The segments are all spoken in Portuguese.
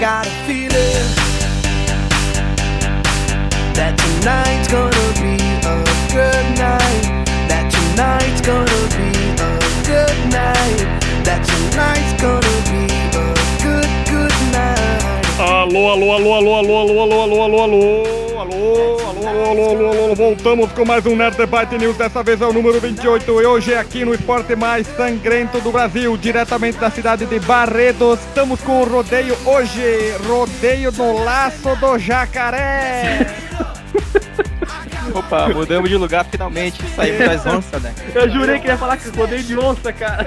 got a feeling that tonight's gonna be a good night. That tonight's gonna be a good night. That tonight's gonna be a good, good night. Alô, alô, alô, alô, alô, alô, alô, alô. Alô, alô, alô, alô, voltamos com mais um Nerd Debate News, dessa vez é o número 28 e hoje é aqui no esporte mais sangrento do Brasil, diretamente da cidade de Barretos, estamos com o rodeio hoje, rodeio no laço do jacaré. Opa, mudamos de lugar finalmente, saímos das onças, né? Eu jurei que ia falar que rodeio de onça, cara.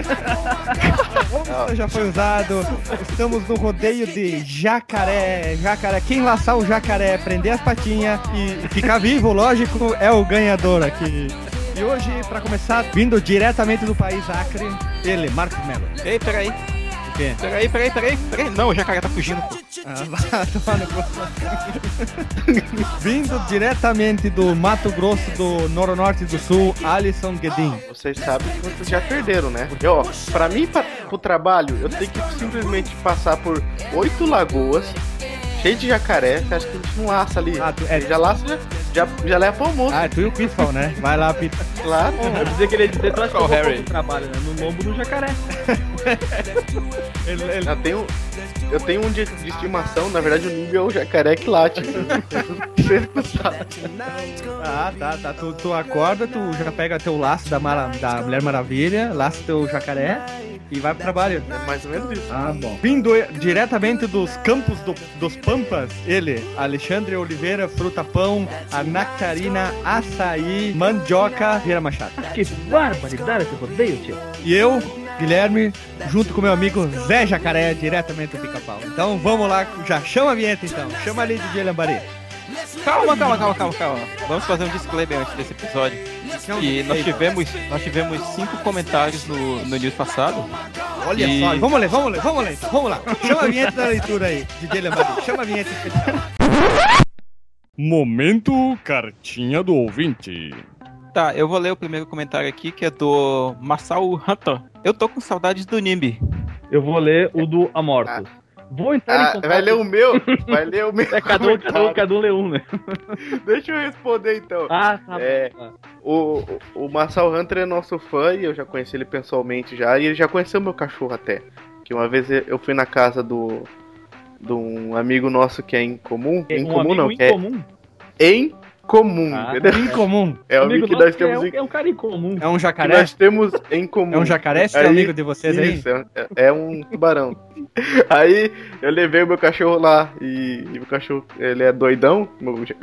Onça já foi usado, estamos no rodeio de jacaré, jacaré, quem laçar o jacaré, prender as patinhas e ficar vivo, lógico, é o ganhador aqui. E hoje, pra começar, vindo diretamente do país Acre, ele, Marcos Melo. Ei, peraí, O quê? peraí, peraí, peraí, peraí. Não, o jacaré tá fugindo, pô. Ah, vai tomar no cu. Vindo diretamente do Mato Grosso do Noronorte do Sul, Alisson Guedin. Vocês sabem que vocês já perderam, né? Porque, ó, pra mim, pra, pro trabalho, eu tenho que simplesmente passar por oito lagoas, cheio de jacaré. Você acha que a gente não laça ali? Ah, tu- é- já laça, já, já, já leva pro almoço. Ah, é tu e o Pitfall, né? Vai lá, Pitfall. Claro. Eu dizer que ele ia dizer, que vou Harry? trabalho, né? No lombo do jacaré. Ele, ele- Eu tenho, eu tenho um de, de estimação, na verdade o Nimbi é o jacaré que late. Ah, tá, tá. Tu, tu acorda, tu já pega teu laço da, Mara- da Mulher Maravilha, laça teu jacaré e vai pro trabalho. É mais ou menos isso. Ah, bom. Vindo diretamente dos campos do- dos Pampas, ele, Alexandre Oliveira, Fruta Pão, a Nectarina, Açaí, Mandioca, Vieira Machado. Que barbaridade esse rodeio, tio. E eu, Guilherme, junto com meu amigo Zé Jacaré, diretamente do Pica-Pau. Então vamos lá, já chama a vinheta então. Chama ali, DJ Lambari. Calma, calma, calma, calma, calma. Vamos fazer um disclaimer antes desse episódio. Que nós tivemos, nós tivemos cinco comentários no, no news passado. Olha E- só, vamos ler, vamos ler, vamos ler, então, vamos lá. Chama a vinheta da leitura aí, DJ Lambari. Chama a vinheta. Momento Cartinha do Ouvinte. Tá, eu vou ler o primeiro comentário aqui, que é do Massal Hunter. Eu tô com saudades do Nimbi. Eu vou ler o do Amortos. Vou entrar em Ah, contato... vai ler o meu? Vai ler o meu. É, cada um, cada um, cada um lê um, né? Deixa eu responder então. Ah, tá É. bom. O, o, o Marcel Hunter é nosso fã e eu já conheci ele pessoalmente já. E ele já conheceu meu cachorro até. Que uma vez eu fui na casa do. De um amigo nosso que é em comum. É em um comum não, que é incomum. em comum, Ah, entendeu? Incomum. É o amigo que nosso nós que é, temos um, em é um cara incomum. É um que jacaré? nós temos em comum. É um jacaré, esse é Aí- amigo de vocês aí? Isso, é, é um tubarão. Aí eu levei o meu cachorro lá e, e o cachorro, ele é doidão,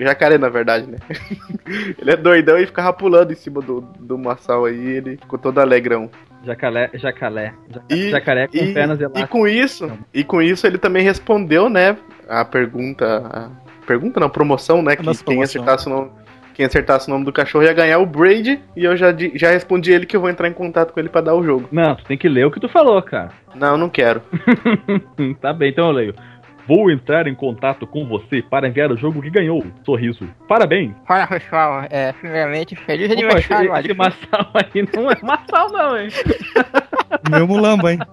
jacaré na verdade, né? ele é doidão e ficava pulando em cima do, do maçal aí, ele ficou todo alegrão. Jacalé, jacalé. Ja- E- jacaré com E, pernas e elásticas. com isso, e com isso ele também respondeu, né, a pergunta, a pergunta não, promoção, né, que nossa quem promoção. acertasse o nome quem acertasse o nome do cachorro ia ganhar o Braid e eu já, já respondi ele que eu vou entrar em contato com ele pra dar o jogo. Não, tu tem que ler o que tu falou, cara. Não, não quero. tá bem, então eu leio. Vou entrar em contato com você para enviar o jogo que ganhou. Sorriso. Parabéns. Fala pessoal, é, primeiramente, feliz Opa, esse, esse maçal aí não é maçal, não, hein? Meu mulamba, hein?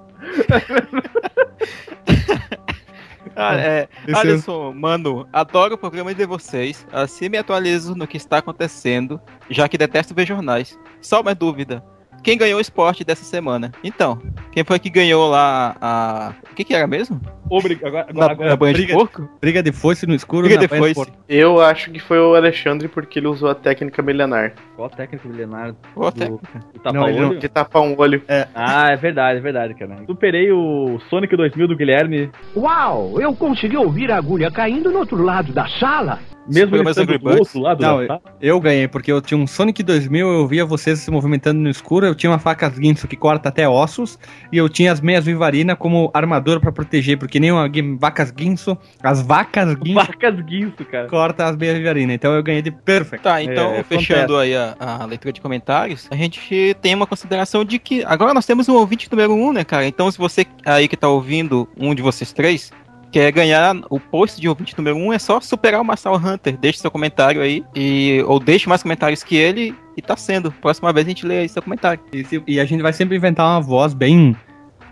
Ah, é, Esse Alisson, mano, adoro o programa de vocês. Assim me atualizo no que está acontecendo, já que detesto ver jornais. Só uma dúvida. Quem ganhou o esporte dessa semana? Então, quem foi que ganhou lá a. O que, que era mesmo? Obrigado. Agora, Na, agora, agora, na banha de briga- porco? Briga de foice no escuro. Briga na de foice. porco. Eu acho que foi o Alexandre porque ele usou a técnica milenar qual a técnica milenar Qual a do, técnica? do tapa Não, olho? de tapar um olho. Ah, é verdade, é verdade, cara. Superei o Sonic 2000 do Guilherme, Uau, eu consegui ouvir a agulha caindo no outro lado da sala. Mesmo ele estando do outro lado Não, da. Eu ganhei, porque eu tinha um Sonic 2000, eu via vocês se movimentando no escuro, eu tinha uma faca guinso que corta até ossos, e eu tinha as meias vivarina como armadura pra proteger, porque nem uma vacas guinso, as vacas guinso Vacas guinso, cara. corta as meias vivarina, então eu ganhei de perfect. Tá, então, É, fechando aí a, a leitura de comentários, a gente tem uma consideração de que agora nós temos um ouvinte número um, né, cara? Então, se você aí que tá ouvindo, um de vocês três, quer ganhar o post de ouvinte número um, é só superar o Marcel Hunter. Deixe seu comentário aí, e, ou deixe mais comentários que ele, e tá sendo. Próxima vez a gente lê aí seu comentário. E, se- e a gente vai sempre inventar uma voz bem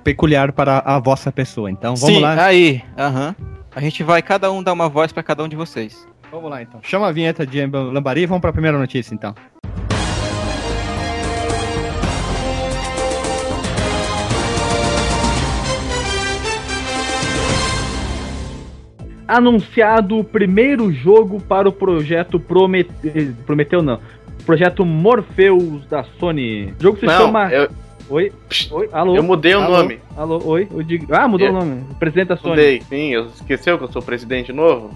peculiar para a vossa pessoa, então vamos Sim, lá. aí, aham. A gente vai cada um dar uma voz pra cada um de vocês. Vamos lá então. Chama a vinheta de Lambari e vamos pra primeira notícia então. Anunciado o primeiro jogo para o projeto Prometeu. Prometeu não. Projeto Morpheus da Sony. O jogo se Não, chama. eu, Oi? Oi? Alô? eu mudei o Alô? nome. Alô? Oi? Eu digo... Ah, mudou É. o nome. Presidente da Sony. Mudei, sim, eu esqueceu que eu sou presidente novo?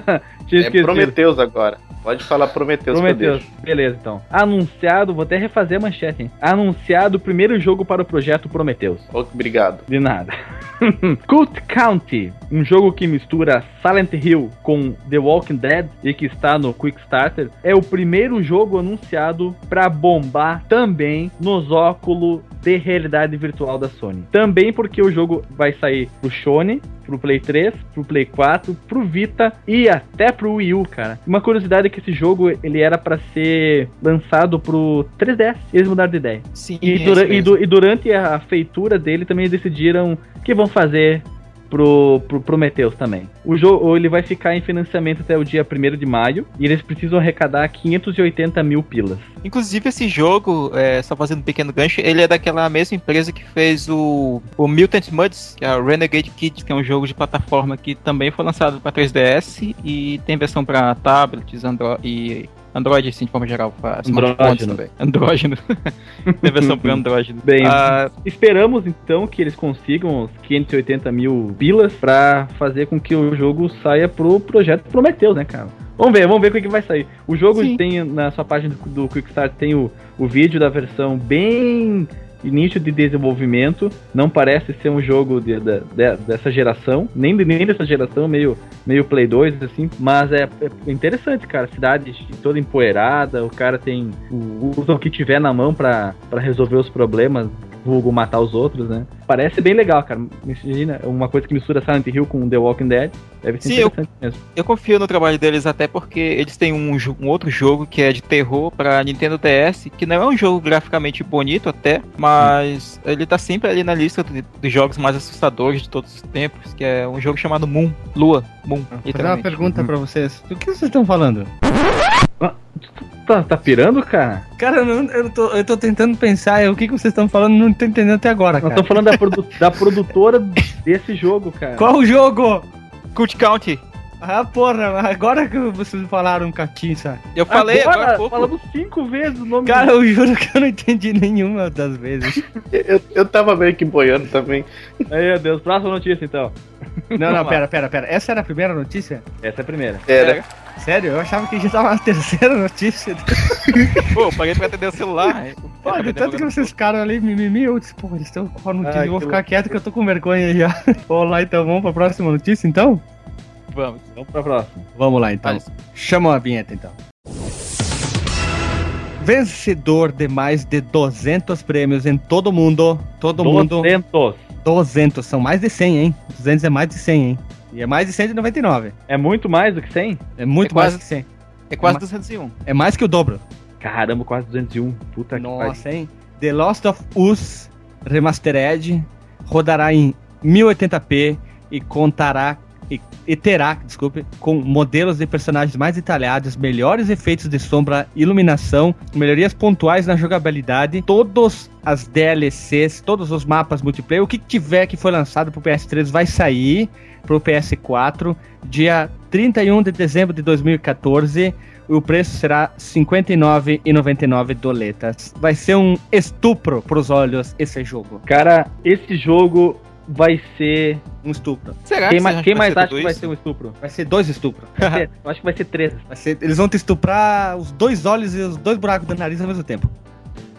Tinha É esquecido. Prometeus agora. Pode falar Prometeus, Prometeus. Beleza, então. Anunciado, vou até refazer a manchete, hein? Anunciado o primeiro jogo para o projeto Prometheus. Oh, Obrigado. De nada. Cult County, um jogo que mistura Silent Hill com The Walking Dead e que está no Quickstarter, é o primeiro jogo anunciado para bombar também nos óculos de realidade virtual da Sony. Também porque o jogo vai sair pro Sony, pro Play 3, pro Play 4, pro Vita e até pro Wii U, cara. Uma curiosidade é que esse jogo ele era para ser lançado pro 3DS, eles mudaram de ideia. Sim, E, é dura- isso e du- e durante a feitura dele também decidiram que vão fazer pro, pro Prometheus também. O jogo ele vai ficar em financiamento até o dia 1 de maio e eles precisam arrecadar 580 mil pilas. Inclusive, esse jogo, é, só fazendo um pequeno gancho, ele é daquela mesma empresa que fez o, o Mutant Muds, que é o Renegade Kids, que é um jogo de plataforma que também foi lançado para 3DS e tem versão para tablets Andro e Android, assim, de forma geral, para smartphones Andrógeno. também. Andrógeno. tem versão para Android. Bem, Ah, Esperamos então que eles consigam os 580 mil pilas pra fazer com que o jogo saia pro projeto Prometheus, né, cara? Vamos ver, vamos ver o que que vai sair. O jogo Sim. tem na sua página do, do Quickstart tem o, o vídeo da versão bem início de desenvolvimento. Não parece ser um jogo de- da- de- dessa geração, nem, de- nem dessa geração, meio, meio Play 2, assim. Mas é, é interessante, cara. Cidade toda empoeirada, o cara tem. usa o que tiver na mão pra resolver os problemas vulgo matar os outros, né? Parece bem legal, cara. Imagina, uma coisa que mistura Silent Hill com The Walking Dead. Deve ser Sim, eu- interessante mesmo. Eu confio no trabalho deles até porque eles têm um, um outro jogo que é de terror pra Nintendo DS, que não é um jogo graficamente bonito até, mas ele tá sempre ali na lista do- dos jogos mais assustadores de todos os tempos, que é um jogo chamado Moon, Lua, Moon, Vou fazer uma pergunta pra vocês. Do que vocês estão falando? Tá, tá pirando, cara? Cara, eu, não- eu, tô, eu tô tentando pensar o que, que vocês estão falando, não tô entendendo até agora, Nós cara. estamos falando da, produ- da produtora desse jogo, cara. Qual o jogo? Cult County. Ah, porra, agora que vocês falaram Catinça. Eu falei agora, há pouco. falamos cinco vezes o nome Cara, eu juro que eu não entendi nenhuma das vezes. Eu, eu tava meio que boiando também. Ai, meu Deus. Próxima notícia, então. Não, não, pera, pera, pera. Essa era a primeira notícia? Essa é a primeira. Era. Sério? Eu achava que já tava na terceira notícia. Pô, eu parei pra atender o celular. Pô, de tanto que vocês ficaram ali mimimi, eu disse, pô, eles estão com a notícia, Ai, eu vou ficar quieto que eu tô com vergonha já. Vamos lá então, vamos pra próxima notícia então? Vamos. Vamos pra próxima. Vamos lá então. Faz. Chama a vinheta então. Vencedor de mais de 200 prêmios em todo o mundo. Todo mundo. 200. 200, são mais de 100, hein? 200 é mais de 100, hein? E é mais de 199. É muito mais do que 100? É muito É mais quase- que 100. É quase Mas- 201. É mais que o dobro. Caramba, quase 201. Puta que pariu. Nossa, hein? The Lost of Us Remastered rodará em 1080p e contará e, e terá, desculpe, com modelos de personagens mais detalhados, melhores efeitos de sombra, iluminação, melhorias pontuais na jogabilidade, todos as DLCs, todos os mapas multiplayer, o que tiver que foi lançado pro PS3 vai sair pro PS4 dia 31 de dezembro de 2014. O preço será R$ 59,99 doletas. Vai ser um estupro pros olhos esse jogo. Cara, esse jogo vai ser. Um estupro. Será Quem, que quem vai mais acha que vai ser um estupro? Vai ser dois estupros. Ser- Eu acho que vai ser três. Vai ser- eles vão te estuprar os dois olhos e os dois buracos do nariz ao mesmo tempo.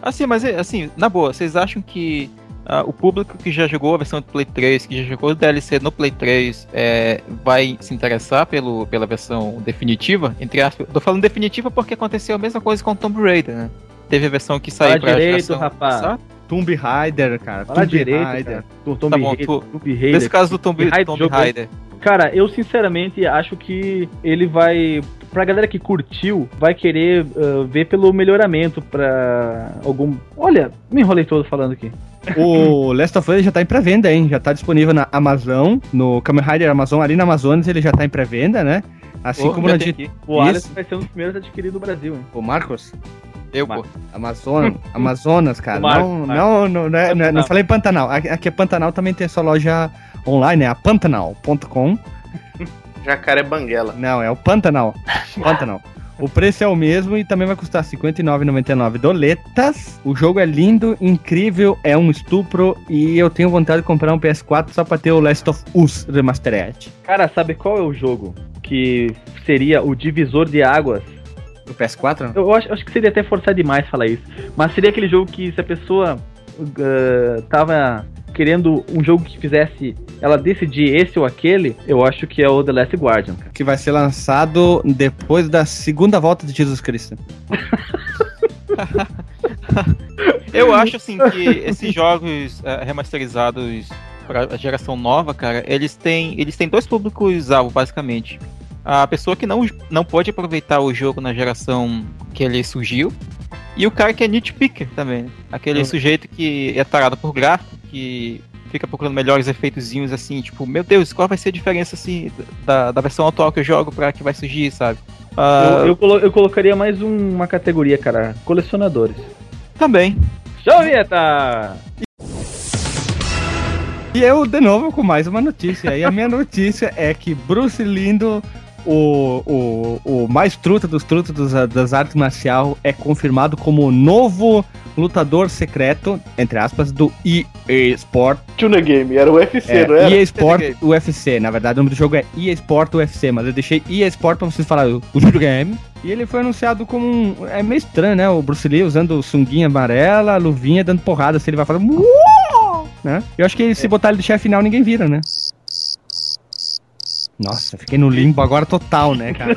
Assim, mas é, assim, na boa, vocês acham que ah, o público que já jogou a versão do Play 3, que já jogou o DLC no Play 3, é, vai se interessar pelo, pela versão definitiva? Entre aspas, tô falando definitiva porque aconteceu a mesma coisa com o Tomb Raider, né? Teve a versão que saiu Fala pra direito, geração rapaz. passada. Tomb Raider, cara. Fala Tomb direito, Raider. cara. Do Tomb Tá bom, Raider, tu- Tomb Raider. Nesse caso do Tomb, Tomb Raider Tomb Raider. Cara, eu sinceramente acho que ele vai. Pra galera que curtiu, vai querer ah, ver pelo melhoramento pra algum. Olha, me enrolei todo falando aqui. O Last of Us já tá em pré-venda, hein? Já tá disponível na Amazon, no Kamen Rider Amazon, ali na Amazonas ele já tá em pré-venda, né? Assim Pô, como na de... O Isso. Alisson vai ser um dos primeiros adquiridos no Brasil, hein? O Marcos? Eu, pô. Amazon, Amazonas, cara. Marcos, não, Marcos. não, não, não, é- não, é- não falei Pantanal. Aqui aqui é Pantanal também tem a sua loja online, é a pantanal.com. Jacaré Banguela. Não, é o Pantanal. Pantanal. O preço é o mesmo e também vai custar R$ 59,99 doletas. O jogo é lindo, incrível, é um estupro e eu tenho vontade de comprar um PS4 só pra ter o Last of Us Remastered. Cara, sabe qual é o jogo que seria o divisor de águas? O PS4? Eu acho, acho que seria até forçar demais falar isso. Mas seria aquele jogo que se a pessoa ah, tava querendo um jogo que fizesse ela decidir esse ou aquele, eu acho que é o The Last Guardian, cara. Que vai ser lançado depois da segunda volta de Jesus Cristo. Eu acho assim que esses jogos eh, remasterizados para a geração nova, cara, eles têm eles têm dois públicos alvo basicamente. A pessoa que não, não pode aproveitar o jogo na geração que ele surgiu e o cara que é nitpicker também, né? aquele Uhum. sujeito que é tarado por gráfico, que fica procurando melhores efeitozinhos assim, tipo, meu Deus, qual vai ser a diferença assim da, da versão atual que eu jogo para que vai surgir, sabe? Ah, Eu, eu, colo- eu colocaria mais um- uma categoria, cara. Colecionadores. também. Show, Vinheta! E eu, de novo, com mais uma notícia. E a minha notícia é que Bruce Lindo, o, o, o mais truta dos trutas dos- das artes marcial, é confirmado como o novo lutador secreto, entre aspas, do EA Sport. Tuna Game, era o UFC, É, não era? EA Sport UFC. Na verdade, o nome do jogo é EA Sport UFC, mas eu deixei EA Sport pra vocês falarem o o videogame. E ele foi anunciado como um. É meio estranho, né? O Bruce Lee usando sunguinha amarela, luvinha, dando porrada. Se ele vai falar. Né? Eu acho que se botar ele de chefe final, ninguém vira, né? Nossa, fiquei no limbo agora total, né, cara?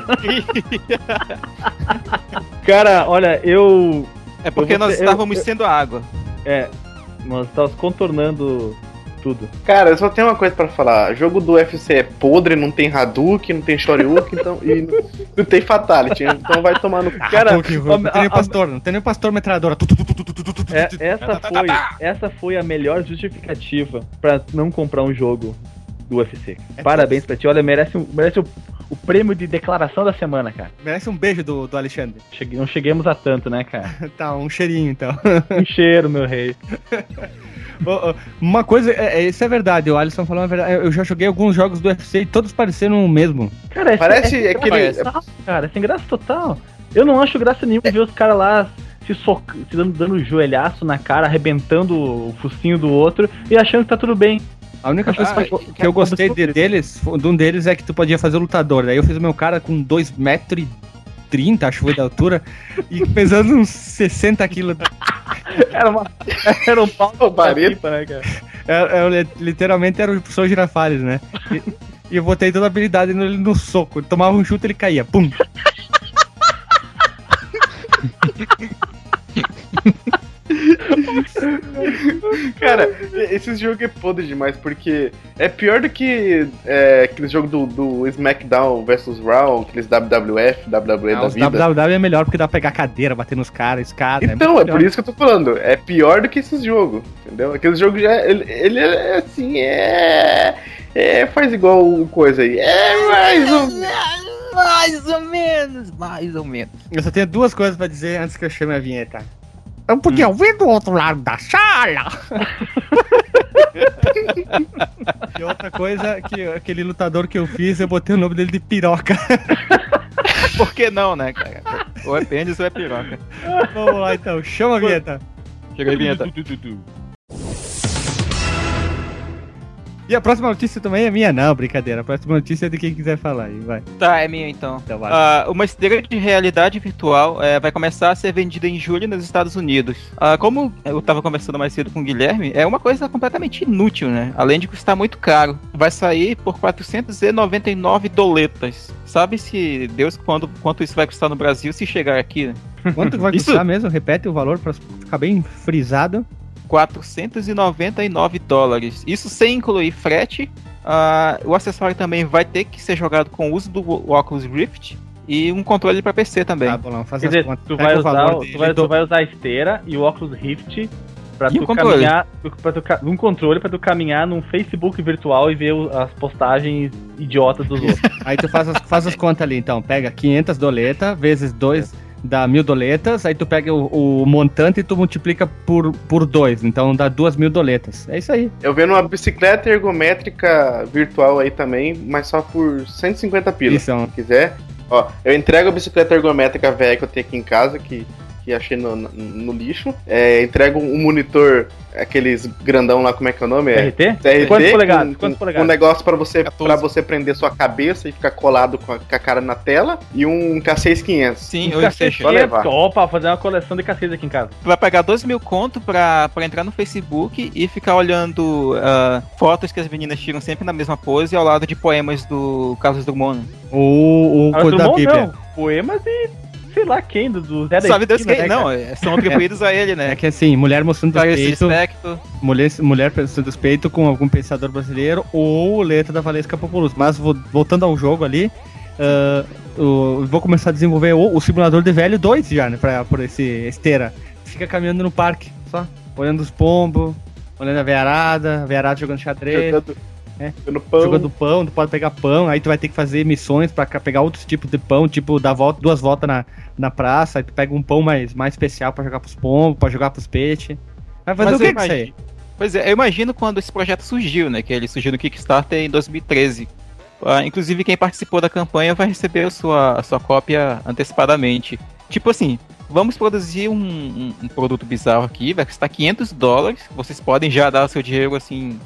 cara, olha, eu. É porque eu nós ter, estávamos eu, sendo a água. É, nós estávamos contornando tudo. Cara, eu só tenho uma coisa para falar. O jogo do UFC é podre, não tem Hadouken, não tem Shoryuken, então, e não, não, tem Fatality, então vai tomar no. Cara, não tem nem pastor, não tem nem pastor metralhadora. É, essa, foi, essa foi a melhor justificativa para não comprar um jogo do UFC. É Parabéns pra ti. Olha, merece, um- merece o, o prêmio de declaração da semana, cara. Merece um beijo do, do Alexandre. Chegue- não cheguemos a tanto, né, cara? Tá, um cheirinho então. Um cheiro, meu rei. Uma coisa, é, é- isso é verdade, o Alisson falou a verdade. Eu já joguei alguns jogos do UFC e todos pareceram o mesmo. Cara, é, Parece é, aquele- Parece, cara, é sem graça total. Eu não acho graça nenhuma ver os caras lá se, soc... se dando, dando joelhaço na cara, arrebentando o focinho do outro e achando que tá tudo bem. A única coisa Ah, que, eu- que eu gostei de- deles, de um deles é que tu podia fazer o lutador. Daí eu fiz o meu cara com 2,30m, acho que foi da altura, e pesando uns 60 quilos. Era, uma... era um pau Barreto. pipa, né, cara? Eu, eu li- literalmente era o professor Girafales, né? E, e eu botei toda a habilidade nele no soco. Ele tomava um chute ele caía. Pum! Cara, esse jogo é podre demais, porque é pior do que é, aquele jogo do, do SmackDown vs Raw, aqueles WWF, WWE Ah, da os vida. WWW é melhor porque dá pra pegar cadeira, bater nos caras, escada. Então, é, muito por isso que eu tô falando. É pior do que esses jogos, entendeu? Aqueles jogos já. Ele, ele é assim, é. É, faz igual coisa aí. É mais ou menos. Mais ou menos, mais ou menos. Eu só tenho duas coisas pra dizer antes que eu chame a vinheta. Eu podia ouvir do outro lado da sala. e outra coisa, que aquele lutador que eu fiz, eu botei o nome dele de piroca. Por que não, né, cara? Ou é pênis ou é piroca. Vamos lá então, chama a vinheta. Chega aí, vinheta. E a próxima notícia também é minha, não, brincadeira. A próxima notícia é de quem quiser falar aí, vai. Tá, é minha então. Então. Ah, uma esteira de realidade virtual eh, vai começar a ser vendida em julho nos Estados Unidos. Ah, como eu tava conversando mais cedo com o Guilherme, é uma coisa completamente inútil, né? Além de custar muito caro. Vai sair por 499 doletas. Sabe se Deus quando, quanto isso vai custar no Brasil se chegar aqui, né? Quanto vai Isso- custar mesmo? Repete o valor pra ficar bem frisado. 499 dólares. Isso sem incluir frete. Ah, o acessório também vai ter que ser jogado com o uso do Oculus Rift e um controle para PC também. Tá, vamos Quer dizer, as contas. tu vai, usar, o- tu, vai, do- tu vai usar a esteira e o óculos Rift Pra E tu o controle? caminhar. Pra tu, um controle pra tu caminhar num Facebook virtual e ver as postagens idiotas dos outros. Aí tu faz as, faz as contas ali, então. Pega 500 doletas vezes 2 dá mil doletas. Aí tu pega o, o montante e tu multiplica por 2. Por dois, então dá duas mil doletas. É isso aí. Eu vendo uma bicicleta ergométrica virtual aí também, mas só por 150 pilas. Isso, é Se quiser. Ó, eu entrego a bicicleta ergométrica velha que eu tenho aqui em casa, que, que achei no, no, lixo. É, entrego um monitor, aqueles grandão lá, como é que é o nome? É, TRT? TRT, Quantos polegadas? com- Quantos com- polegadas? Um negócio pra você, 14. pra você prender sua cabeça e ficar colado com a, com a cara na tela. E um K6500. Sim, Um ou seja, Só levar. Opa, fazer uma coleção de cacete aqui em casa. tu vai pagar 2 mil conto pra, pra entrar no Facebook e ficar olhando ah, fotos que as meninas tiram sempre na mesma pose ao lado de poemas do Carlos Drummond. O, o Ah, coisa da Bíblia. não. Poemas e sei lá quem, do, do Zé da Sabe Deus quem? né, Não, é, são atribuídos a ele, É né? que assim, mulher mostrando os peitos, mulher, mulher mostrando os peitos com algum pensador brasileiro ou letra da Valesca Populus. Mas vo- voltando ao jogo ali, o- vou começar a desenvolver o, o simulador de velho 2 já, né? Pra, por esse esteira. Fica caminhando no parque, só. Olhando os pombos, olhando a veiarada, a veiarada jogando xadrez. Jogando, É. jogando pão. Jogando pão, tu pode pegar pão, aí tu vai ter que fazer missões pra ca- pegar outros tipos de pão, tipo dar volta, duas voltas na, na praça, aí tu pega um pão mais, mais especial pra jogar pros pombos, pra jogar pros peixes. Vai fazer Mas o que com isso aí? Pois é, eu imagino quando esse projeto surgiu, né? Que ele surgiu no Kickstarter em 2013. Ah, inclusive, quem participou da campanha vai receber a sua, a sua cópia antecipadamente. Tipo assim, vamos produzir um, um- um produto bizarro aqui, vai custar 500 dólares. Vocês podem já dar o seu dinheiro assim,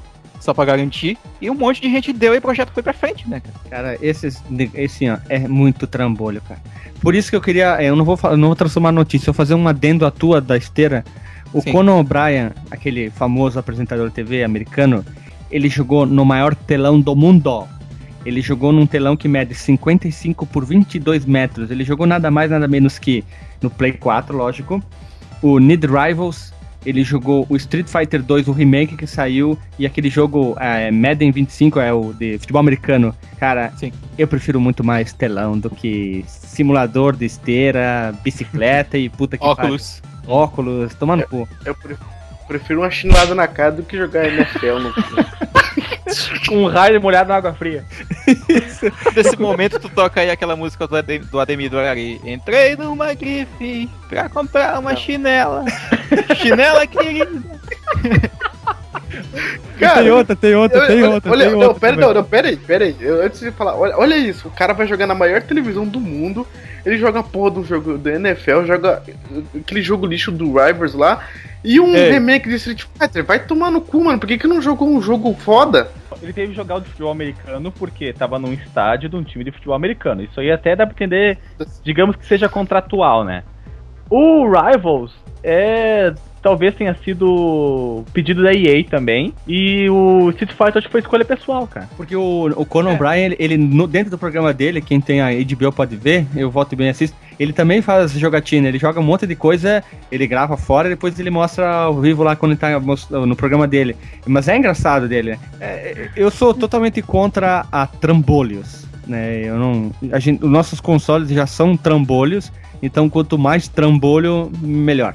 só pra garantir. E um monte de gente deu e o projeto foi pra frente, né, cara? Cara, esses, esse ó, é muito trambolho, cara. Por isso que eu queria, é, eu não vou, não vou transformar notícia, eu vou fazer um adendo à tua da esteira. O Sim. Conan O'Brien, aquele famoso apresentador de TV americano, ele jogou no maior telão do mundo. Ele jogou num telão que mede 55 por 22 metros. Ele jogou nada mais, nada menos que no Play 4, lógico. O Need Rivals. Ele jogou o Street Fighter 2, o remake que saiu. E aquele jogo é, Madden 25, é o de futebol americano. Cara, Sim. eu prefiro muito mais telão do que simulador de esteira, bicicleta e puta que Óculos. pariu. Óculos, toma no cu. Eu pre- prefiro uma chinelada na cara do que jogar NFL no. Um raio molhado na água fria. Nesse momento, tu toca aí aquela música do, Adem, do Ademir do Arari. Entrei numa grife pra comprar uma chinela. chinela querida. Tem outra, tem outra, Eu- tem olha- outra, olha, tem não, outra. pera, não, não, pera aí, pera aí. Eu- antes de falar, olha, olha isso, o cara vai jogar na maior televisão do mundo, ele joga a porra do jogo do NFL, joga aquele jogo lixo do Rivals lá, e um É. remake de Street Fighter. Vai tomar no cu, mano, por que, que não jogou um jogo foda? Ele teve que jogar o de futebol americano porque tava num estádio de um time de futebol americano. Isso aí até dá pra entender, digamos que seja contratual, né? O Rivals é. Talvez tenha sido pedido da EA também. E o Street Fighter acho que foi escolha pessoal, cara. Porque o, o Conan O'Brien, ele, ele no- dentro do programa dele, quem tem a HBO pode ver, eu volto e bem assisto, ele também faz jogatina, ele joga um monte de coisa, ele grava fora e depois ele mostra ao vivo lá quando ele tá no programa dele. Mas é engraçado dele, né? É, eu sou totalmente contra a trambolhos, né? Eu não, a gente, os nossos consoles já são trambolhos, então quanto mais trambolho, melhor.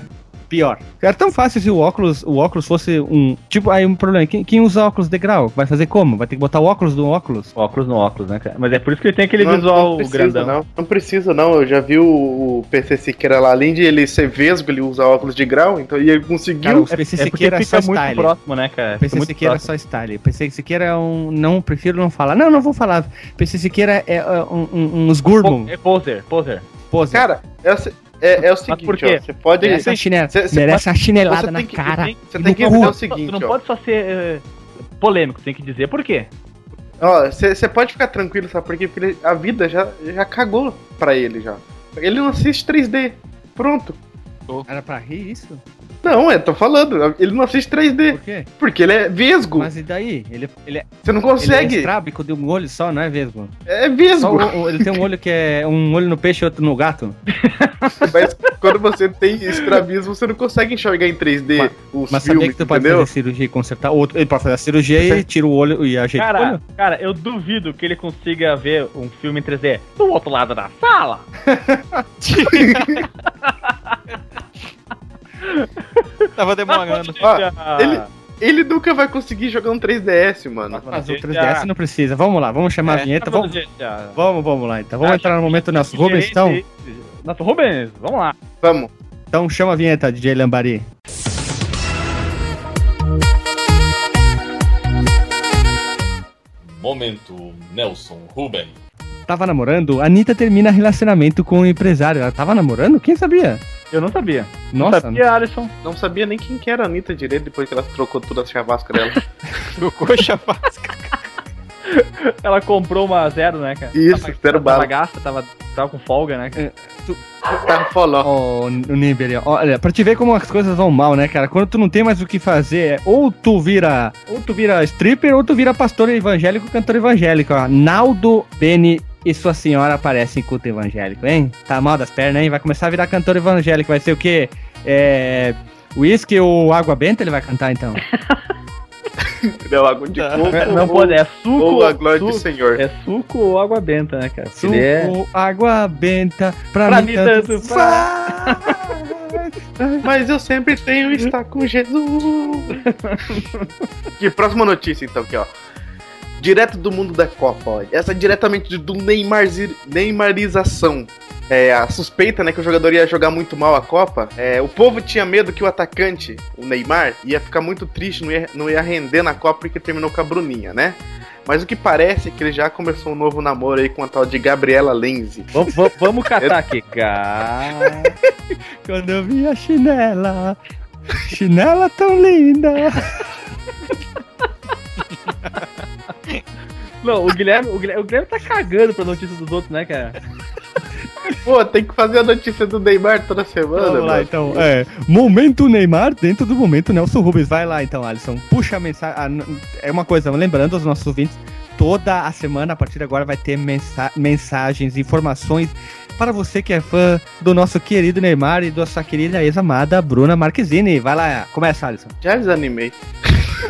Pior. Era tão fácil se o óculos, o óculos fosse um. Tipo, aí um problema. Quem, quem usa óculos de grau? Vai fazer como? Vai ter que botar o óculos do óculos? Óculos no óculos, né, cara? Mas é por isso que ele tem aquele não, visual não precisa, grandão. Não, não precisa, não. Eu já vi o, o PC Siqueira lá, além de ele ser vesgo, ele usa óculos de grau, então e ele conseguiu. Cara, o PC É porque Siqueira é só fica muito style. próximo, né, cara? PC Siqueira é próximo. só style. PC Siqueira é um. Não, prefiro não falar. Não, não vou falar. PC Siqueira é, é, um, um, uns Gurmon. É poser, poser. Pose. Cara, é, se- é, é o seguinte, por quê? ó, você pode. merece, cê- cê merece uma chinelada você na que- cara. Você tem que entender o seguinte, não ó. pode só ser eh, polêmico, tem que dizer por quê. Ó, você pode ficar tranquilo, sabe por quê? Porque ele- a vida já, já cagou pra ele já. Ele não assiste 3D. Pronto. Era pra rir isso? Não, eu tô falando, ele não assiste 3D. Por quê? Porque ele é vesgo. Mas e daí? Ele, ele, é- Você não ele é consegue. estrábico de um olho só, não é vesgo? É Só vesgo. o- o- ele tem um olho que é um olho no peixe e outro no gato. Mas quando você tem estrabismo, você não consegue enxergar em 3D Mas- os Mas sabia filmes, que tu pode entendeu? fazer cirurgia e consertar outro? Ele pode fazer a cirurgia e tira o olho e ajeita o Cara, olho? cara, eu duvido que ele consiga ver um filme em 3D do outro lado da sala. Tava demorando. Ó, ele, ele nunca vai conseguir jogar um 3DS, mano. Mas o 3DS não precisa. Vamos lá, vamos chamar a É, vinheta. Vamos, Vamos, vamos, lá então. Vamos Ah, entrar no momento Nelson Rubens, então. Nossa, Rubens, vamos lá. Vamos. Então chama a vinheta, DJ Lambari. Momento Nelson Ruben. Tava namorando, a Anitta termina relacionamento com o empresário. Ela tava namorando? Quem sabia? Eu não sabia. Nossa, Não sabia, Alisson. Não sabia nem quem que era a Anitta direito depois que ela trocou todas as chavascas dela. Trocou chavasca. Ela comprou uma zero, né, cara? Isso, Tava- zero tava bala. gasta, tava, tava com folga, né, cara? Tá foló. Ó, o Nimber, olha, pra te ver como as coisas vão mal, né, cara? Quando tu não tem mais o que fazer, é ou tu vira, ou tu vira stripper, ou tu vira pastor evangélico, cantor evangélico, ó. Naldo Beni e sua senhora aparecem em culto evangélico, hein? Tá mal das pernas, hein? Vai começar a virar cantor evangélico, vai ser o quê? É... Whisky ou água benta ele vai cantar, então? Deu água de coco. Não ou- pode, é suco. Ou a glória do suco- Senhor. É suco ou água benta, né, cara? Suco, Ele é... água benta, pra, Pra mim mim tanto tanto faz. Mas eu sempre tenho estar com Jesus. que próxima notícia, então, aqui, ó. Direto do mundo da Copa, ó. Essa é diretamente do Neymar, Neymarização. É, a suspeita, né, que o jogador ia jogar muito mal a Copa. É, o povo tinha medo que o atacante, o Neymar, ia ficar muito triste, não ia, não ia render na Copa porque terminou com a Bruninha, né? Mas o que parece é que ele já começou um novo namoro aí com a tal de Gabriela Lenzi. Vamos, vamos- vamos catar aqui, cara. Quando eu vi a chinela, chinela tão linda. Não, o Guilherme, o Guilherme, o Guilherme tá cagando pra notícia dos outros, né, cara? Pô, tem que fazer a notícia do Neymar toda semana, Vamos lá, mano. então. É, momento Neymar dentro do momento Nelson Rubens. Vai lá, então, Alisson. Puxa a mensagem. é uma coisa, lembrando aos nossos ouvintes, toda a semana, a partir de agora, vai ter mensa- mensagens, informações para você que é fã do nosso querido Neymar e da sua querida ex-amada Bruna Marquezine. Vai lá, começa, Alisson. Já desanimei.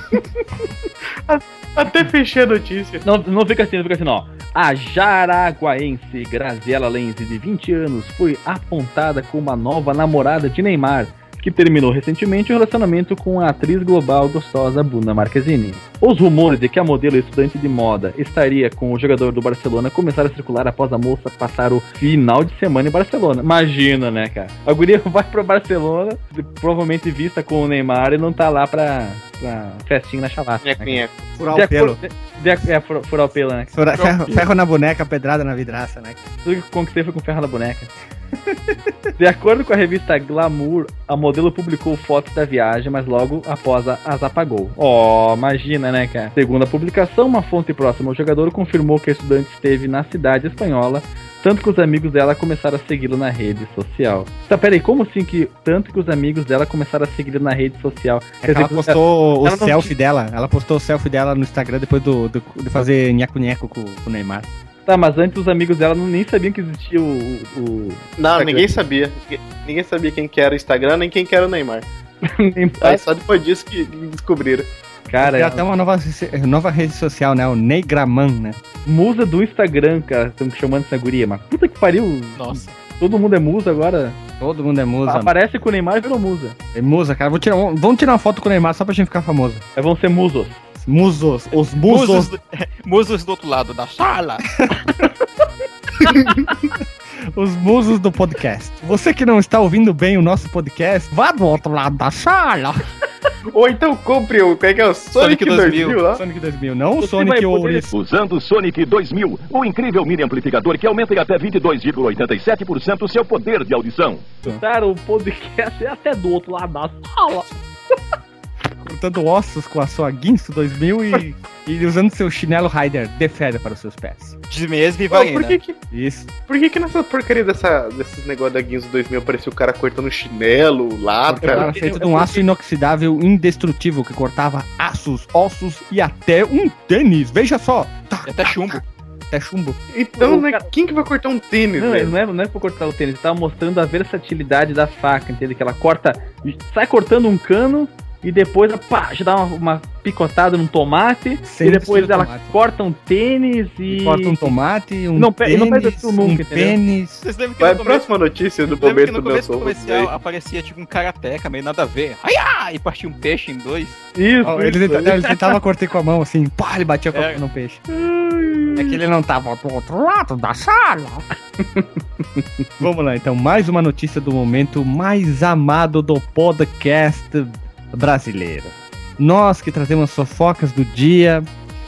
Até fechei a notícia. Não, não fica assim, não fica assim, não. A jaraguaense Graziela Lenze, de 20 anos, foi apontada como a nova namorada de Neymar, que terminou recentemente um relacionamento com a atriz global gostosa Bruna Marquezine. Os rumores de que a modelo e estudante de moda estaria com o jogador do Barcelona começaram a circular após a moça passar o final de semana em Barcelona. Imagina, né, cara? A guria vai pra Barcelona, provavelmente vista com o Neymar e não tá lá pra, pra festinha na chavasca. né, cara? Furar De o pelo. acordo- de- de- é, furar furar o pelo, né? Fura- ferro, ferro na boneca, pedrada na vidraça, né? Tudo que conquistei foi com ferro na boneca. De acordo com a revista Glamour, a modelo publicou fotos da viagem, mas logo após a- as apagou. Ó, imagina, né, cara? Segundo a publicação, uma fonte próxima ao jogador confirmou que a estudante esteve na cidade espanhola, tanto que os amigos dela começaram a segui-lo na rede social. Tá, peraí, como assim que tanto que os amigos dela começaram a segui-lo na rede social? É ela postou o ela não selfie dela. Ela postou o selfie dela no Instagram depois do, do- de fazer nheco-nheco com, com o Neymar. Tá, mas antes os amigos dela não, nem sabiam que existia o- o, Não, Instagram. ninguém sabia. Ninguém- sabia quem que era o Instagram, nem quem que era o Neymar. Neymar. Aí só depois disso que descobriram. Cara, Tem até uma nova, nova rede social, né? O Neygraman, né? musa do Instagram, cara, estão chamando essa guria, mas puta que pariu. Nossa. Todo mundo é musa agora. Todo mundo é musa. Aparece com o Neymar e virou musa. É musa, cara. Vou tirar, vamos tirar uma foto com o Neymar só pra gente ficar famoso. Aí vão ser musos. Musos. Os Musos musos. do, musos do outro lado da sala. Os musos do podcast. Você que não está ouvindo bem o nosso podcast, vá do outro lado da sala. Ou então compre o. Como é que é o Sonic, Sonic 2000, 2000 lá? Sonic 2000, não o Sonic poder-. Usando o Sonic 2000, o incrível mini amplificador que aumenta em até 22,87% o seu poder de audição. Escutar o podcast é até do outro lado da sala. Cortando ossos com a sua Guinso 2000 e, e usando seu chinelo Rider de férias para os seus pés. De mesmo e vai por que que, Isso. por que que nessa porcaria dessa, desses negócios da Guinzo 2000 apareceu o cara cortando chinelo, Porque lata? era feito de um aço inoxidável indestrutível que cortava aços, ossos e até um tênis. Veja só. Tá, Até chumbo. até chumbo. Então, né, cara- quem que vai cortar um tênis, Não, não é, não é pra cortar o tênis, ele tava mostrando a versatilidade da faca, entende? Que ela corta, sai cortando um cano, e depois pá, já dá uma, uma picotada num tomate Sem e depois ela tomate. corta um tênis e. Corta um tomate, um Não pênis, não perde fio nunca, um pênis. Vocês lembram que Vai, no começo, próxima notícia do lembra que momento no do começo do comercial Rubens. aparecia tipo um karateca meio nada a ver. Ai, ai, e partia um peixe em dois. Isso, Ó, ele, isso, tenta- ele tentava cortar com a mão assim, pá, ele batia com a É. mão no peixe. É que ele não tava do outro lado da sala. Vamos lá, então, mais uma notícia do momento mais amado do podcast brasileiro. Nós que trazemos fofocas do dia,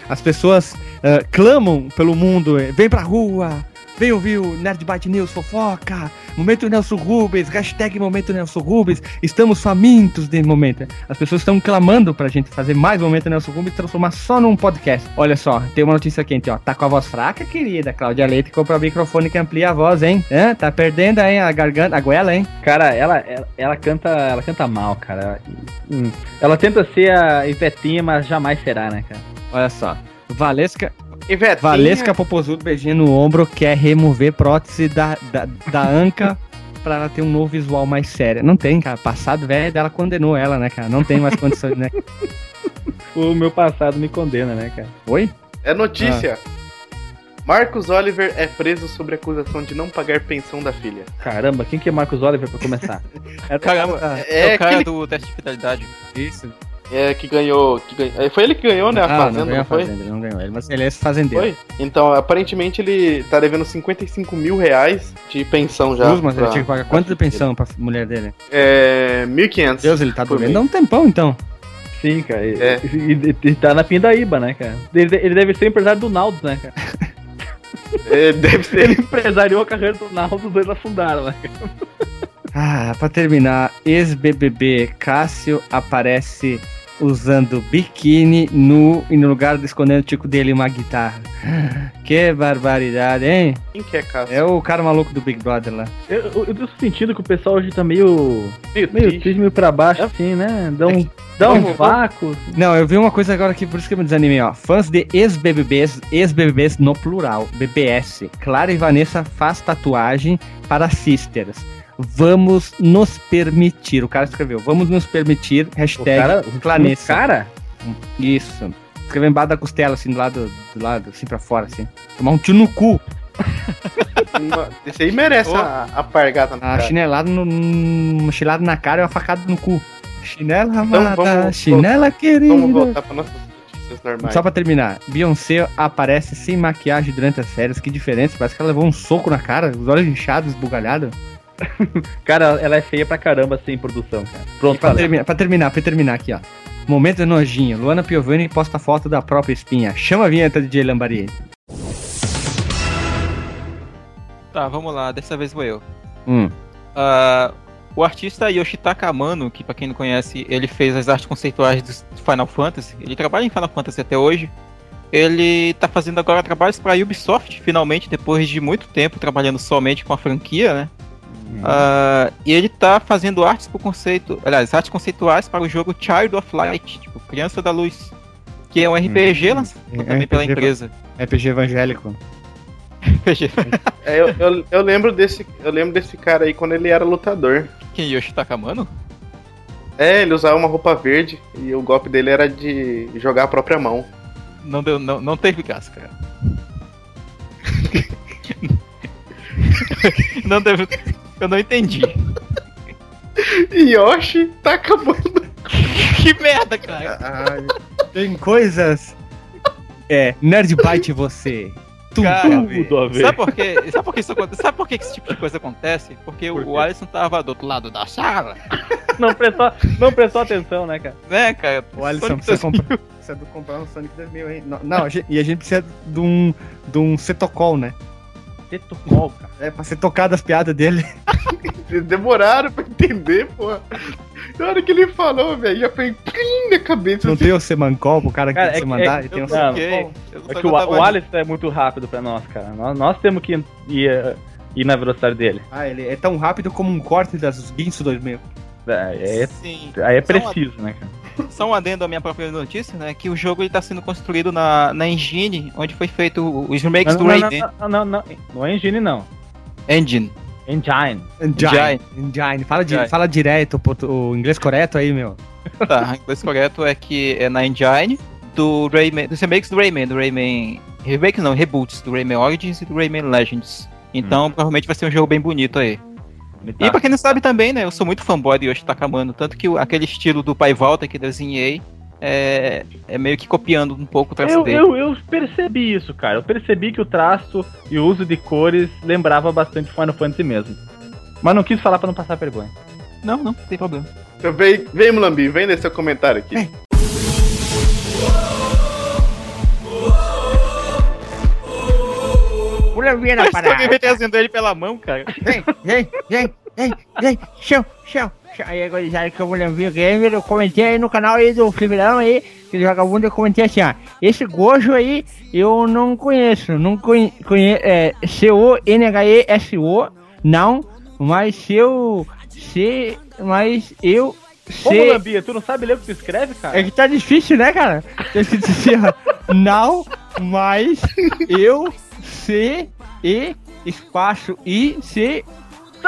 as pessoas eh, clamam pelo mundo, vem pra rua, vem ouvir o Nerd Byte News fofoca, Momento Nelson Rubens, hashtag Momento Nelson Rubens, estamos famintos de momento. As pessoas estão clamando pra gente fazer mais Momento Nelson Rubens e transformar só num podcast. Olha só, tem uma notícia quente, ó. Tá com a voz fraca, querida? Cláudia Leite comprou o microfone que amplia a voz, hein? Hã? Tá perdendo, hein? A garganta, a goela, hein? Cara, ela, ela, ela canta. Ela canta mal, cara. Hum. Ela tenta ser a Ivetinha, mas jamais será, né, cara? Olha só. Valesca, Ivete, Valesca Popozudo, beijinho no ombro, quer remover prótese da, da, da anca pra ela ter um novo visual mais sério. Não tem, cara. Passado velho dela condenou ela, né, cara? Não tem mais condições, né? O meu passado me condena, né, cara? Oi? É notícia. Marcos Oliver é preso sobre acusação de não pagar pensão da filha. Caramba, quem que é Marcos Oliver pra começar? Caramba, É, é, o cara aquele do teste de fidelidade. Isso. É, que ganhou, que ganhou- é, Foi ele que ganhou, né? A Ah, não fazenda, ganhou não a foi? fazenda, ele não ganhou ele, mas ele é fazendeiro. Foi? Então, aparentemente ele tá devendo 55 mil reais de pensão já. Deus, mas ele pra- tinha que pagar quanto de pensão pra mulher dele? É. 1.500. Deus, ele tá por devendo há um tempão, então. Sim, cara. E, É. e- e- e tá na pindaíba, né, cara? Ele, ele deve ser empresário do Naldo, né, cara? É, deve ser. Ele empresariou a carreira do Naldo, os dois afundaram, né? cara? Ah, pra terminar, ex-BBB Cássio aparece usando biquíni nu e no lugar de escondendo o tico dele uma guitarra. Que barbaridade, hein? Quem que é, Cássio? É o cara maluco do Big Brother lá. Eu, eu, eu tô sentindo que o pessoal hoje tá meio. Meio meio triste. meio pra baixo, assim, né? Dá um, dá um vácuo. Não, eu vi uma coisa agora que por isso que eu me desanimei, ó. Fãs de ex-BBBs, ex-BBBs no plural, BBS. Clara e Vanessa faz tatuagem para sisters. Vamos nos permitir. O cara escreveu, vamos nos permitir, O hashtag cara. O cara? Isso. Escreveu embaixo da costela, assim, do lado, do lado, assim, pra fora, assim. Tomar um tiro no cu. Esse aí merece a, a pargata na A cara. chinelada no, uma chinelada na cara e uma facada no cu. Chinela amada, vamos- chinela querida. Vamos voltar pra nossas notícias normais. Só pra terminar, Beyoncé aparece sem maquiagem durante as férias. Que diferença, parece que ela levou um soco na cara, os olhos inchados, esbugalhados. Cara, ela é feia pra caramba sem produção, cara. Pronto, pra, terminar, pra terminar, pra terminar aqui, ó. Momento nojinho. Luana Piovani posta foto da própria espinha. Chama a vinheta DJ Lambari. Tá, vamos lá, dessa vez vou eu. Hum. Ah, o artista Yoshitaka Amano, que pra quem não conhece, ele fez as artes conceituais do Final Fantasy. Ele trabalha em Final Fantasy até hoje. Ele tá fazendo agora trabalhos pra Ubisoft, finalmente, depois de muito tempo trabalhando somente com a franquia, né? Ah, e ele tá fazendo artes pro conceito. Aliás, artes conceituais para o jogo Child of Light, tipo, Criança da Luz. Que é um RPG lançado É também pela RPG. empresa. RPG evangélico. RPG. É, eu, eu, eu lembro desse, eu lembro desse cara aí quando ele era lutador. Quem Yoshitaka Amano? É, ele usava uma roupa verde e o golpe dele era de jogar a própria mão. Não, deu, não, não teve graça, cara. não teve. Eu não entendi. Yoshi tá acabando. Que merda, cara. Tem coisas. É, Nerd Byte você. Tudo Cara, a ver. Tudo a ver. Sabe por quê? Sabe por que isso acontece? Sabe por que esse tipo de coisa acontece? Porque Por o, quê? Alisson tava do outro lado da sala, Não prestou, não prestou atenção, né, cara? né, cara? O Alisson Sonic precisa comprar, precisa comprar um Sonic 2000, hein? Não, não, a gente- e a gente precisa de um, de um setocol, né? Tetocol, cara. É, pra ser tocado as piadas dele. Eles demoraram pra entender, porra. Na hora que ele falou, velho, já foi plim na cabeça. Não assim. tem o Semancol pro cara que Cara, tem que é que- mandar? é- tem um não É que o, o Alisson é muito rápido pra nós, cara. Nós, nós temos que ir, ir na velocidade dele. Ah, ele é tão rápido como um corte das Guinso 2000. É, é, Sim. aí é uma- preciso, né, cara? Só um adendo à minha própria notícia, né? Que o jogo está sendo construído na, na engine onde foi feito o- os remakes Não, do Raiden. não, não, não, não, não é engine, não. Engine. Engine. Engine. Engine. Fala, di- Engine. fala direto o, inglês correto aí, meu. Tá, o inglês correto é que é na engine do Rayman, dos remakes do Rayman, do Rayman. Remakes não, reboots do Rayman Origins e do Rayman Legends. Então provavelmente vai ser um jogo bem bonito aí. E pra quem não sabe também, né, eu sou muito fanboy de Yoshi Takamano, tanto que aquele estilo do Pai Volta que desenhei é, é meio que copiando um pouco o traço Eu, dele. eu, eu percebi isso, cara. Eu percebi que o traço e o uso de cores lembrava bastante Final Fantasy mesmo. Mas não quis falar pra não passar vergonha. Não, não, não tem problema. Então vem, vem Mulambi, vem nesse seu comentário aqui. Mulambinha na Mas alguém vem trazendo ele pela mão, cara. Vem, vem, vem, vem, vem, chão, chão. Aí, gurizada, que é o Mulambinho Gamer, eu comentei aí no canal aí do Fliperão aí, que do Vagabundo, eu comentei assim, ó, esse Gojo aí, eu não conheço, não conhe, conhe, é, C-O-N-H-E-S-O, não, mas se eu, se, mas eu, Ô, se... Mulambia, tu não sabe ler o que tu escreve, cara? É que tá difícil, né, cara? Tem que dizer, não, mas eu sei e espaço e se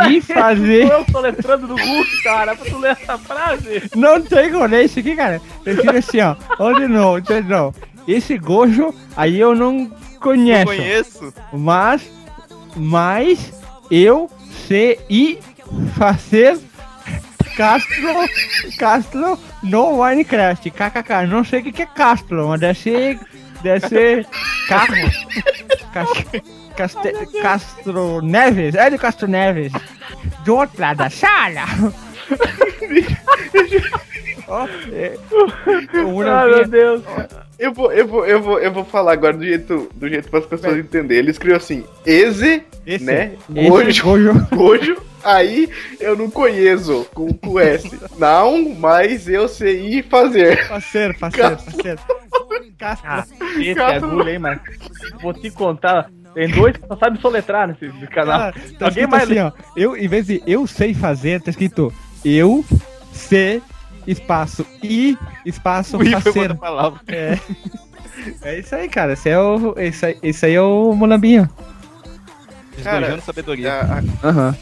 e fazer. Eu tô letrando no Google, cara, pra tu ler essa frase. Não tem como ler isso aqui, cara. Prefiro assim, ó. Onde não, onde não. Esse gojo aí eu não conheço. Não conheço. Mas, mas eu sei e fazer Castro, Castro no Minecraft. KKK. Não sei o que que é Castro, mas deve ser, deve ser carro. Cas- Caste, Castro Neves, é do Castro Neves. Do outro lado da sala. Ó, é, Ah, meu Deus. Eu vou, eu vou, eu vou, eu vou falar agora do jeito, do jeito para as pessoas entenderem. Ele escreveu assim, Eze, Esse, né? esse Gojo, gojo. gojo. Aí eu não conheço com, com S. Não, mas eu sei fazer. Parceiro, parceiro, parceiro. Castro. Ah, agulho aí, mas vou te contar. Tem dois que só sabem soletrar nesse canal. Cara, tá Alguém escrito mais assim, ó. Eu, em vez de eu sei fazer, tá escrito eu sei espaço e espaço O I palavra. É. É isso aí, cara. Esse é o. Esse aí, esse aí é o Mulambinho. Cara, Desdojando sabedoria. A- Aham.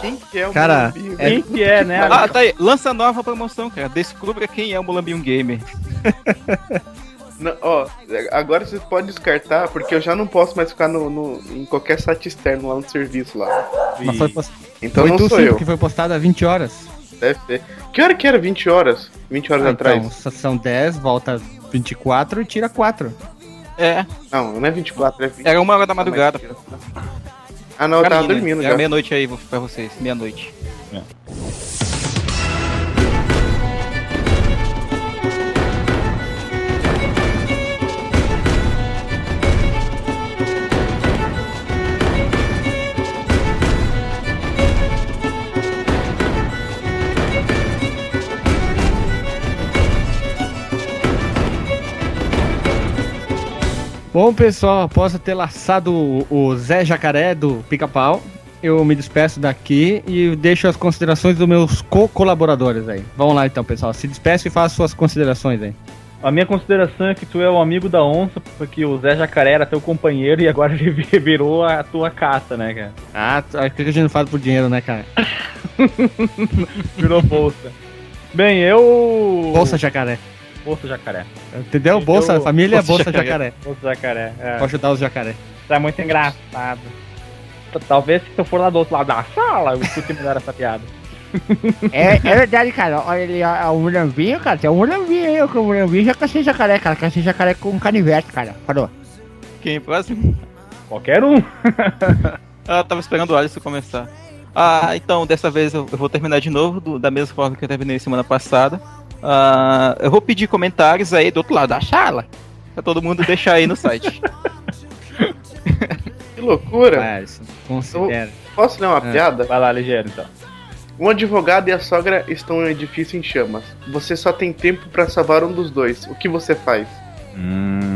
quem que é o Cara, Mulambinho? Quem que é, né? Ah, tá aí. Lança nova promoção, cara. Descubra quem é o Mulambium Gamer. Não, ó, agora vocês podem descartar, porque eu já não posso mais ficar no, no- em qualquer site externo lá no serviço lá. Mas foi, post... Então foi não tu sou sim, eu. porque foi postado há 20 horas. Deve ser. Que hora que era 20 horas? 20 horas Ah, atrás? então, são 10, volta 24 e tira 4. É, Não, não é 24, é 20. era uma hora da madrugada. Ah, não, eu tava dormindo Era já. meia-noite aí pra vocês, meia-noite. Bom, pessoal, após eu ter laçado o- Zé Jacaré do Pica-Pau, eu me despeço daqui e deixo as considerações dos meus co-colaboradores aí. Vamos lá então, pessoal. Se despeça e faça suas considerações aí. A minha consideração é que tu é o amigo da onça, porque o Zé Jacaré era teu companheiro e agora ele vi- virou a tua caça, né, cara? Ah, t- o que a gente não faz por dinheiro, né, cara? Virou bolsa. Bem, eu. Bolsa Jacaré. Bolsa Jacaré. Entendeu? Bolsa, Eu- família, Bolsa Bolsa Jacaré. Jacaré. Bolsa Jacaré. É. Pode ajudar os jacaré. Tá muito engraçado. Talvez se eu for lá do outro lado da sala, eu escute melhor essa piada. É, é verdade, cara. Olha ali, ó, o mulambinho, cara. Tem um mulambinho aí, o mulambinho já cacei jacaré, cara. Cacei jacaré com canivete, cara. Falou. Quem próximo? Qualquer um. Ah, tava esperando o Alisson começar. Ah, então, dessa vez eu, eu vou terminar de novo, do- da mesma forma que eu terminei semana passada. Ah, eu vou pedir comentários aí do outro lado da sala, pra todo mundo deixar aí no site. Que loucura. Ah, isso, considera. Posso ler uma É. piada? Vai lá, ligeiro então. Um advogado e a sogra estão em um edifício em chamas. Você só tem tempo pra salvar um dos dois. O que você faz?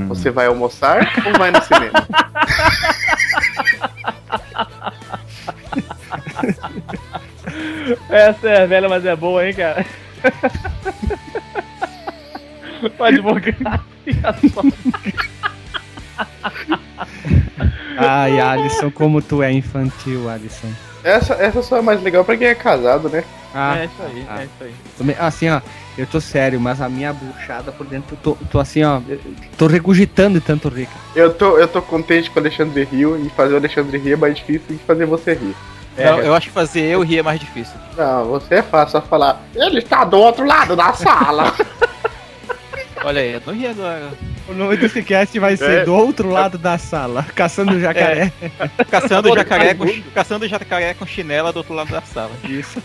Você vai almoçar ou vai no cinema? Essa é velha, mas é boa, hein, cara? o advogado e a sogra. Ai, Alisson, como tu é infantil, Alisson. Essa, essa só é mais legal pra quem é casado, né? Ah, é isso aí, ah. é isso aí. me- assim, ó, eu tô sério, mas a minha buchada por dentro, eu tô, tô assim, ó, tô regurgitando de tanto rir. Eu tô, eu tô contente com o Alexandre Rio e fazer o Alexandre rir é mais difícil que fazer você rir. Não, eu acho que fazer eu rir é mais difícil. Não, você é fácil, só falar. Ele está do outro lado da sala. Olha aí, eu não ri agora. O nome desse cast vai ser É. do outro lado da sala, caçando jacaré. Caçando jacaré, com, caçando jacaré com chinela do outro lado da sala. Isso.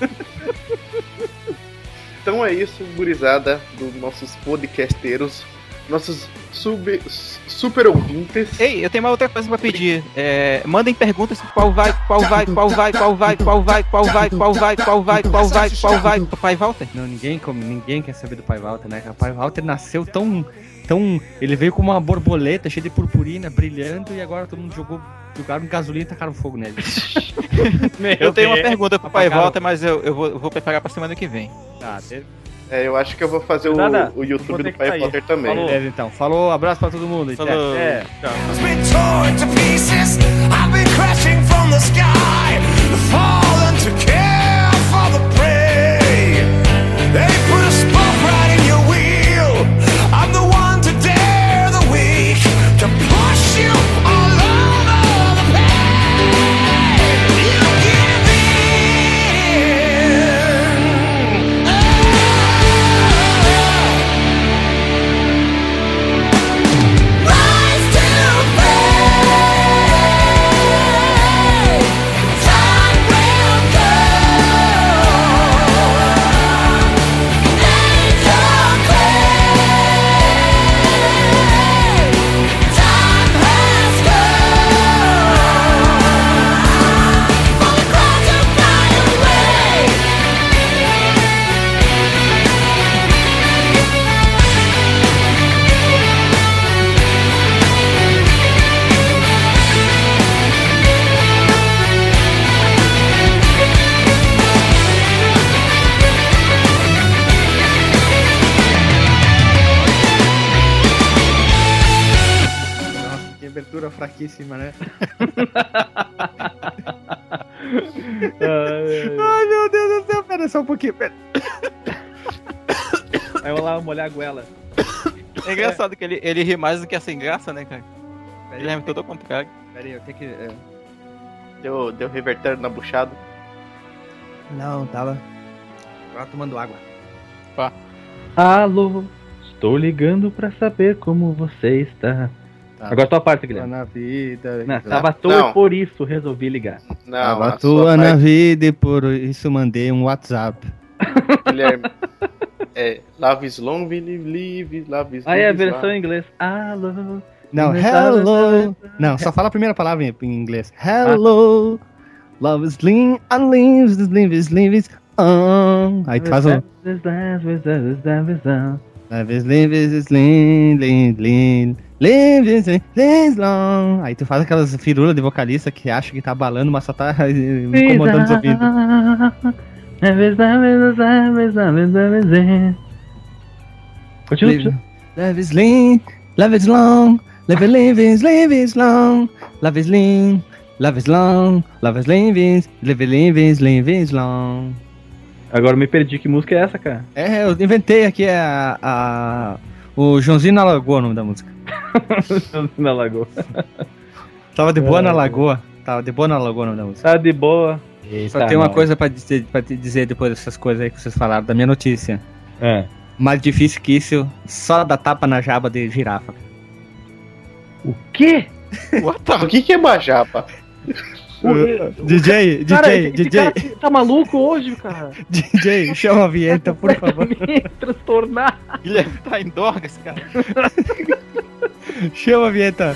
Então é isso, gurizada, dos nossos podcasteiros, nossos sub, super ouvintes. Ei, eu tenho uma outra coisa pra pedir. É, mandem perguntas qual vai, qual vai, qual vai, qual vai, qual vai, qual vai, qual vai, qual vai, qual vai, qual vai, pai Walter. Não, ninguém, ninguém quer saber do Pai Walter, né? O Pai Walter nasceu tão, tão. Ele veio como uma borboleta cheia de purpurina, brilhando, e agora todo mundo jogou. Jogaram gasolina e tacaram fogo nele. Eu tenho uma pergunta pro pai. Walter, mas eu, eu, vou, eu vou preparar pra semana que vem. Tá, teve- É, eu acho que eu vou fazer o, Nada, o YouTube do sair. Potter também. Falou. beleza então. Falou, abraço pra todo mundo. até. Falou. É, tchau. been torn to pieces. I've been crashing from the sky, fallen to care fraquíssima, né? Ai, meu Deus do céu, pera só um pouquinho, pera. Aí eu vou lá molhar a goela. É engraçado que ele, ele ri mais do que a sem graça, né, cara? Ele é todo ao contrário. Pera aí, eu tenho que. é, Deu, deu reverter na buchada. Não, tava. Tava tomando água. Alô, estou ligando pra saber como você está. Tá. Agora tua parte, Guilherme. na vida. Não, tava à toa Não. e por isso resolvi ligar. Não, Tava a à toa na parte, vida e por isso mandei um WhatsApp. Guilherme. É, love is long, live, live, love is Aí a live, versão em inglês. Alô. Não, hello. Não, só fala a primeira palavra em, inglês. Hello. Love is lean and leaves, leaves, leaves. on. Aí tu faz o. Love is is lean, lean, lean. Leaves, leaves long. Aí tu faz aquelas firulas de vocalista que acha que tá balando, mas só tá incomodando os ouvidos. Continua. Leave, love is lean, love is long, love is leaves, leaves long, love is lean, love is long, love is leaves, love is leaves, leaves long. Agora eu me perdi. Que música é essa, cara? É, eu inventei aqui a, a o Joãozinho na Lagoa, o nome da música. Na lagoa. Tava de boa É. na Lagoa, tava de boa na Lagoa o nome da música. Tá de boa. Só Tá, tem uma não. coisa pra dizer, pra te dizer depois dessas coisas aí que vocês falaram, da minha notícia. É. Mais difícil que isso, só dar tapa na jaba de girafa. O quê? O que, que é uma japa? DJ, DJ, Cara, esse DJ, cara tá maluco hoje, cara? DJ, chama a vinheta, por favor. Me transtornar. Guilherme tá em dorgas, cara. Ще вам віта!